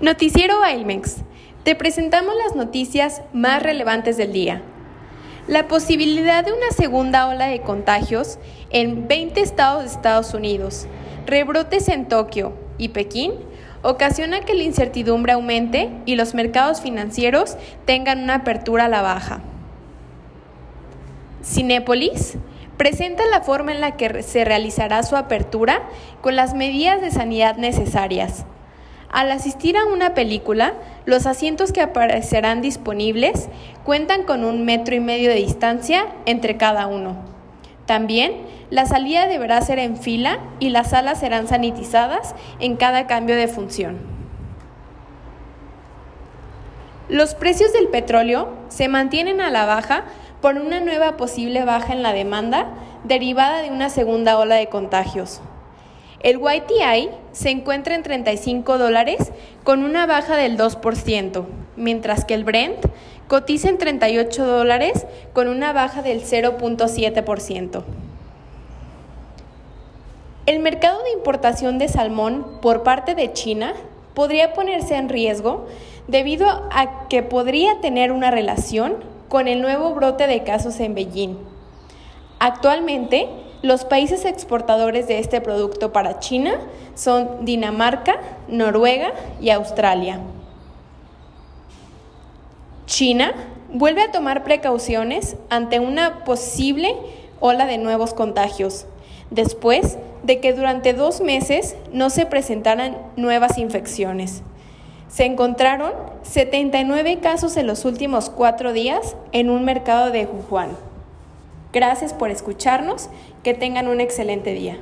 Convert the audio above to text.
Noticiero Ailmex. Te presentamos las noticias más relevantes del día. La posibilidad de una segunda ola de contagios en 20 estados de Estados Unidos, rebrotes en Tokio y Pekín, ocasiona que la incertidumbre aumente y los mercados financieros tengan una apertura a la baja. Cinépolis presenta la forma en la que se realizará su apertura con las medidas de sanidad necesarias. Al asistir a una película, los asientos que aparecerán disponibles cuentan con un metro y medio de distancia entre cada uno. También, la salida deberá ser en fila y las salas serán sanitizadas en cada cambio de función. Los precios del petróleo se mantienen a la baja por una nueva posible baja en la demanda derivada de una segunda ola de contagios. El YTI se encuentra en 35 dólares con una baja del 2%, mientras que el Brent cotiza en 38 dólares con una baja del 0.7%. El mercado de importación de salmón por parte de China podría ponerse en riesgo debido a que podría tener una relación con el nuevo brote de casos en Beijing. Actualmente, los países exportadores de este producto para China son Dinamarca, Noruega y Australia. China vuelve a tomar precauciones ante una posible ola de nuevos contagios, después de que durante dos meses no se presentaran nuevas infecciones. Se encontraron 79 casos en los últimos cuatro días en un mercado de Wuhan. Gracias por escucharnos. Que tengan un excelente día.